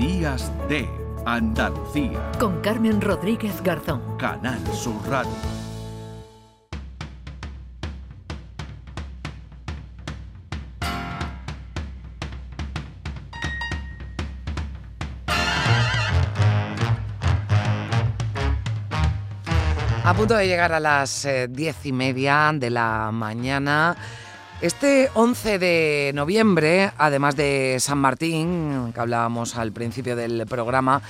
Días de Andalucía. Con Carmen Rodríguez Garzón. Canal Sur Radio. A punto de llegar a las eh, diez y media de la mañana. Este 11 de noviembre, además de San Martín, que hablábamos al principio del programa,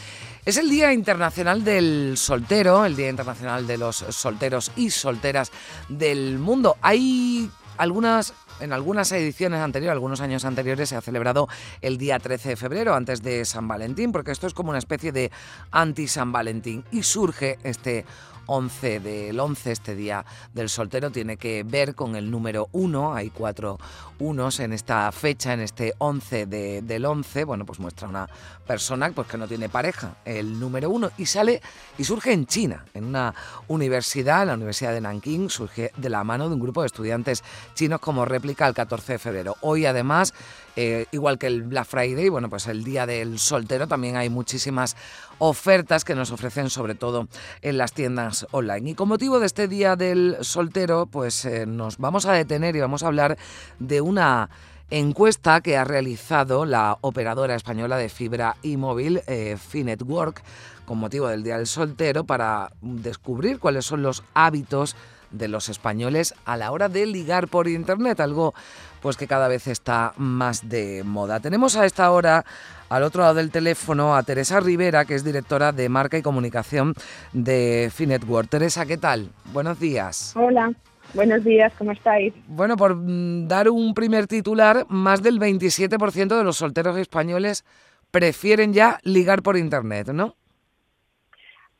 es el Día Internacional del Soltero, el Día Internacional de los Solteros y Solteras del Mundo. Hay algunas en algunas ediciones anteriores, algunos años anteriores, se ha celebrado el día 13 de febrero, antes de San Valentín, porque esto es como una especie de anti-San Valentín. Y surge este 11 del 11, este día del soltero, tiene que ver con el número 1. Hay cuatro unos en esta fecha, en este 11 del 11. Bueno, pues muestra una persona pues, que no tiene pareja, el número 1, y sale y surge en China, en una universidad, la Universidad de Nanking, surge de la mano de un grupo de estudiantes chinos como réplica al 14 de febrero. Hoy, además, eh, igual que el Black Friday, bueno, pues el día del soltero, también hay muchísimas ofertas que nos ofrecen sobre todo en las tiendas online. Y con motivo de este Día del Soltero, pues eh, nos vamos a detener y vamos a hablar de una encuesta que ha realizado la operadora española de fibra y móvil eh, Finetwork con motivo del Día del Soltero para descubrir cuáles son los hábitos de los españoles a la hora de ligar por internet, algo pues que cada vez está más de moda. Tenemos a esta hora al otro lado del teléfono a Teresa Rivera, que es directora de marca y comunicación de Finetwork. Teresa, ¿qué tal? Buenos días. Hola. Buenos días, ¿cómo estáis? Bueno, por mm, dar un primer titular, más del 27% de los solteros españoles prefieren ya ligar por Internet, ¿no?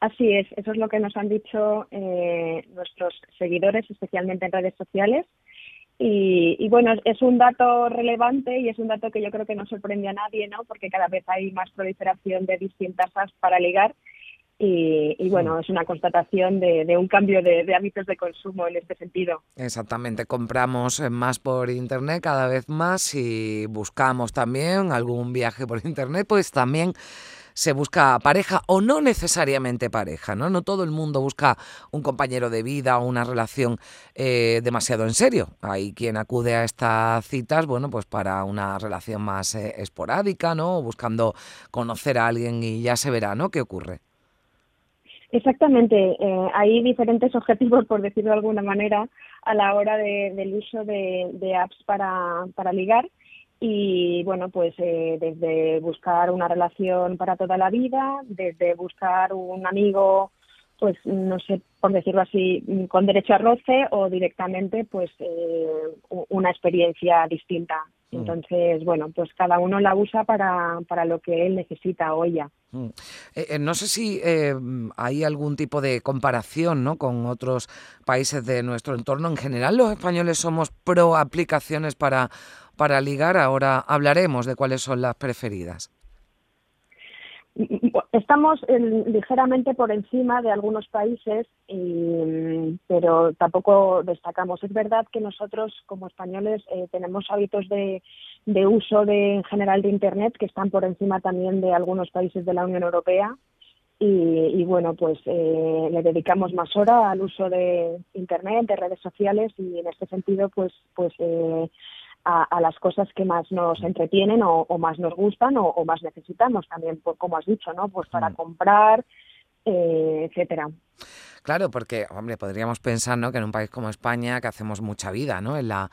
Así es, eso es lo que nos han dicho eh, nuestros seguidores, especialmente en redes sociales. Y, bueno, es un dato relevante y es un dato que yo creo que no sorprende a nadie, ¿no? Porque cada vez hay más proliferación de distintas apps para ligar. Y, bueno, es una constatación de, un cambio de, de, hábitos de consumo en este sentido. Exactamente, compramos más por Internet cada vez más y buscamos también algún viaje por Internet, pues también se busca pareja o no necesariamente pareja, ¿no? No todo el mundo busca un compañero de vida o una relación eh, demasiado en serio. Hay quien acude a estas citas, bueno, pues para una relación más eh, esporádica, ¿no? Buscando conocer a alguien y ya se verá, ¿no? ¿Qué ocurre? Exactamente, eh, hay diferentes objetivos, por decirlo de alguna manera, a la hora del uso de, de apps para, para ligar y bueno, pues eh, desde buscar una relación para toda la vida, desde buscar un amigo, pues no sé, por decirlo así, con derecho a roce o directamente pues eh, una experiencia distinta. Mm. Entonces, bueno, pues cada uno la usa para, para lo que él necesita o ella. Mm. Eh, no sé si hay algún tipo de comparación ¿no? con otros países de nuestro entorno. En general, los españoles somos pro aplicaciones para para ligar. Ahora hablaremos de cuáles son las preferidas. Estamos ligeramente por encima de algunos países, pero tampoco destacamos. Es verdad que nosotros, como españoles, eh, tenemos hábitos de, uso de, en general de Internet que están por encima también de algunos países de la Unión Europea. Y, bueno, pues eh, le dedicamos más hora al uso de Internet, de redes sociales y en este sentido, pues, pues eh, a, las cosas que más nos entretienen o, más nos gustan o, más necesitamos también, por, como has dicho, ¿no? Pues para mm. comprar, eh, etcétera. Claro, porque, hombre, podríamos pensar, ¿no? Que en un país como España, que hacemos mucha vida, ¿no? En la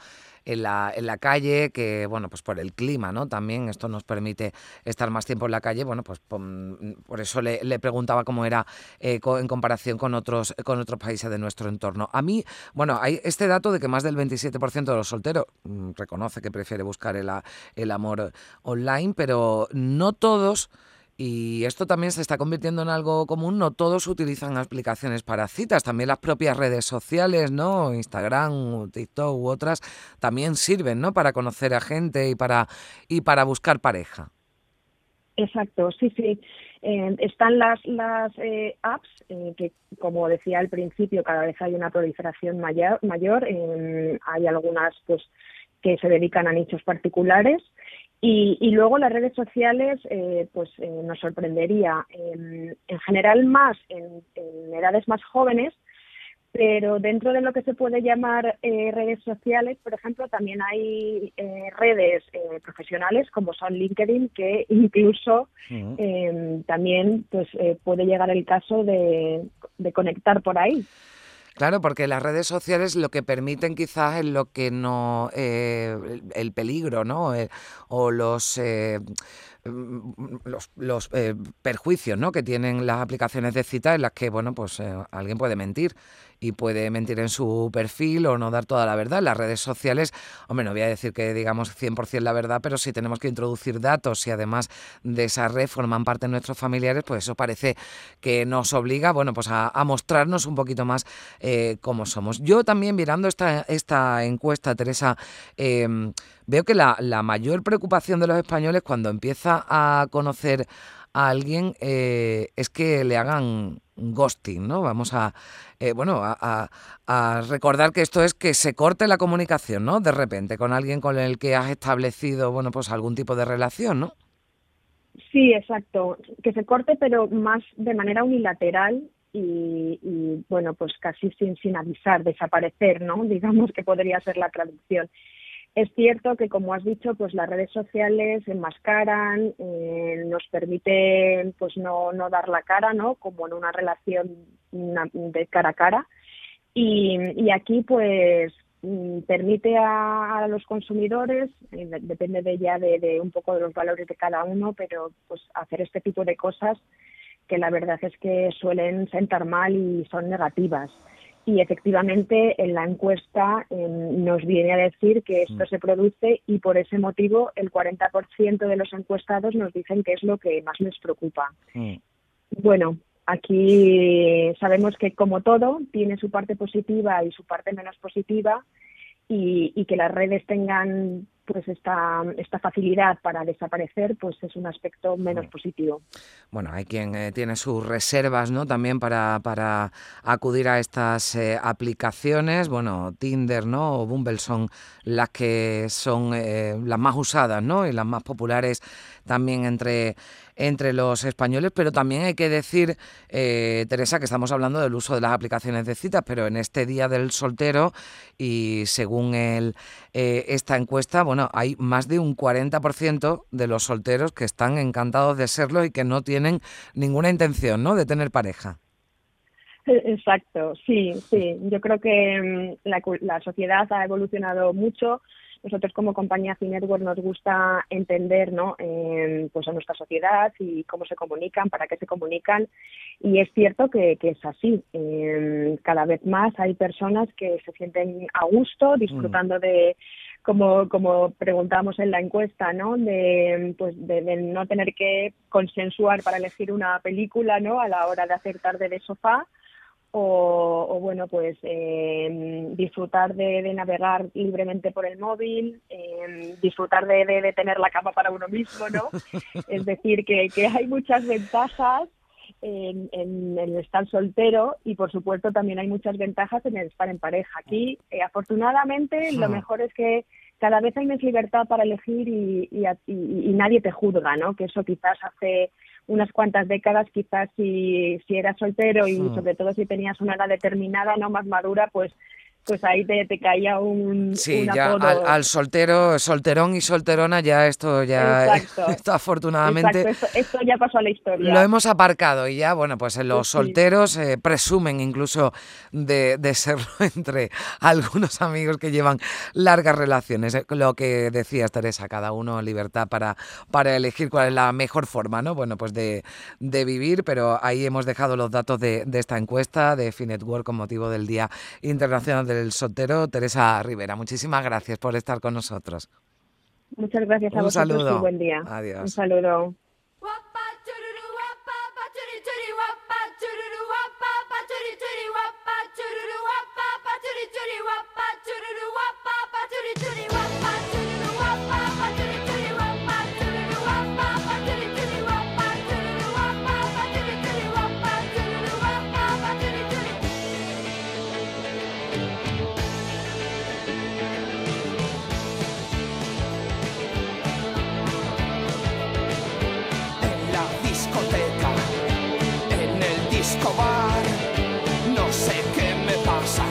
en la, en la calle, que bueno, pues por el clima, ¿no? También esto nos permite estar más tiempo en la calle, bueno, pues por, eso le, preguntaba cómo era eh, en comparación con otros, con otros países de nuestro entorno. A mí, bueno, hay este dato de que más del 27% de los solteros mm, reconoce que prefiere buscar el, el amor online, pero no todos y esto también se está convirtiendo en algo común. No todos utilizan aplicaciones para citas. También las propias redes sociales, ¿no? Instagram, TikTok u otras también sirven, ¿no? Para conocer a gente y para y para buscar pareja. Exacto, sí, sí. Eh, están las, las eh, apps eh, que, como decía al principio, cada vez hay una proliferación mayor. mayor hay algunas, pues, que se dedican a nichos particulares Y, luego las redes sociales, eh, pues eh, nos sorprendería, en, general más en, edades más jóvenes, pero dentro de lo que se puede llamar eh, redes sociales, por ejemplo, también hay redes profesionales como son LinkedIn, que incluso también pues puede llegar el caso de conectar por ahí. Claro, porque las redes sociales lo que permiten quizás es lo que no, eh, el, peligro, ¿no? Eh, o los... Eh, mm, los, los perjuicios ¿no? que tienen las aplicaciones de cita en las que bueno pues alguien puede mentir y puede mentir en su perfil o no dar toda la verdad. Las redes sociales, hombre, no voy a decir que digamos 100% la verdad, pero si tenemos que introducir datos y además de esa red forman parte de nuestros familiares, pues eso parece que nos obliga, bueno, pues a, mostrarnos un poquito más eh, cómo somos. Yo también mirando esta, esta encuesta, Teresa, em, veo que la, la mayor preocupación de los españoles cuando empieza a conocer a alguien eh, es que le hagan ghosting, ¿no? Vamos a, eh, bueno, a, recordar que esto es que se corte la comunicación, ¿no? De repente, con alguien con el que has establecido, bueno, pues algún tipo de relación, ¿no? Sí, exacto. Que se corte, pero más de manera unilateral y, y, bueno, pues casi sin, sin avisar, desaparecer, ¿no? Digamos que podría ser la traducción. Es cierto que, como has dicho, pues las redes sociales enmascaran, eh, nos permiten pues no, no dar la cara, ¿no? Como en una relación de cara a cara. Y, aquí, pues, mm, permite a, los consumidores, eh, depende de ya de, un poco de los valores de cada uno, pero pues hacer este tipo de cosas que la verdad es que suelen sentar mal y son negativas y efectivamente en la encuesta em, nos viene a decir que esto mm. se produce y por ese motivo el 40% de los encuestados nos dicen que es lo que más les preocupa. Mm. Bueno, aquí sabemos que como todo tiene su parte positiva y su parte menos positiva y, y que las redes tengan pues esta, esta facilidad para desaparecer pues es un aspecto menos positivo. Bueno, hay quien eh, tiene sus reservas ¿no? también para, para acudir a estas eh, aplicaciones. Bueno, Tinder ¿no? o Bumble son las que son eh, las más usadas ¿no? y las más populares también entre entre los españoles, pero también hay que decir, eh, Teresa, que estamos hablando del uso de las aplicaciones de citas, pero en este Día del Soltero y según el, eh, esta encuesta, bueno, hay más de un 40% de los solteros que están encantados de serlo y que no tienen ninguna intención ¿no? de tener pareja. Exacto, sí, sí. Yo creo que mm, la, la sociedad ha evolucionado mucho nosotros como compañía Cinetwork nos gusta entender ¿no? pues a nuestra sociedad y cómo se comunican, para qué se comunican y es cierto que, es así. Em, cada vez más hay personas que se sienten a gusto disfrutando mm. de como como preguntamos en la encuesta, ¿no? De pues de, no tener que consensuar para elegir una película, ¿no? A la hora de hacer tarde de sofá o, bueno, pues eh, disfrutar de, navegar libremente por el móvil, eh, disfrutar de, de, tener la cama para uno mismo, ¿no? es decir, que, que hay muchas ventajas en, en, el estar soltero y por supuesto también hay muchas ventajas en el estar en pareja. Aquí, eh, afortunadamente, lo mejor es que cada vez hay más libertad para elegir y, y, y, nadie te juzga, ¿no? Que eso quizás hace unas cuantas décadas, quizás si, si eras soltero y sobre todo si tenías una edad determinada, no más madura, pues pues ahí te, te caía un, sí, ya al, soltero, solterón y solterona ya esto ya esto afortunadamente esto, ya pasó a la historia. Lo hemos aparcado y ya bueno pues los solteros eh, presumen incluso de, de, serlo entre algunos amigos que llevan largas relaciones. Eh, lo que decías Teresa, cada uno libertad para, para elegir cuál es la mejor forma, ¿no? Bueno pues de, de vivir, pero ahí hemos dejado los datos de, de esta encuesta de Finetwork con motivo del Día Internacional del el soltero, Teresa Rivera. Muchísimas gracias por estar con nosotros. Muchas gracias a Un vosotros saludo. y buen día. Adiós. Un saludo. Escobar. No sé qué me pasa,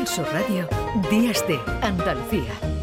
Canal Sur Radio, Días de Andalucía.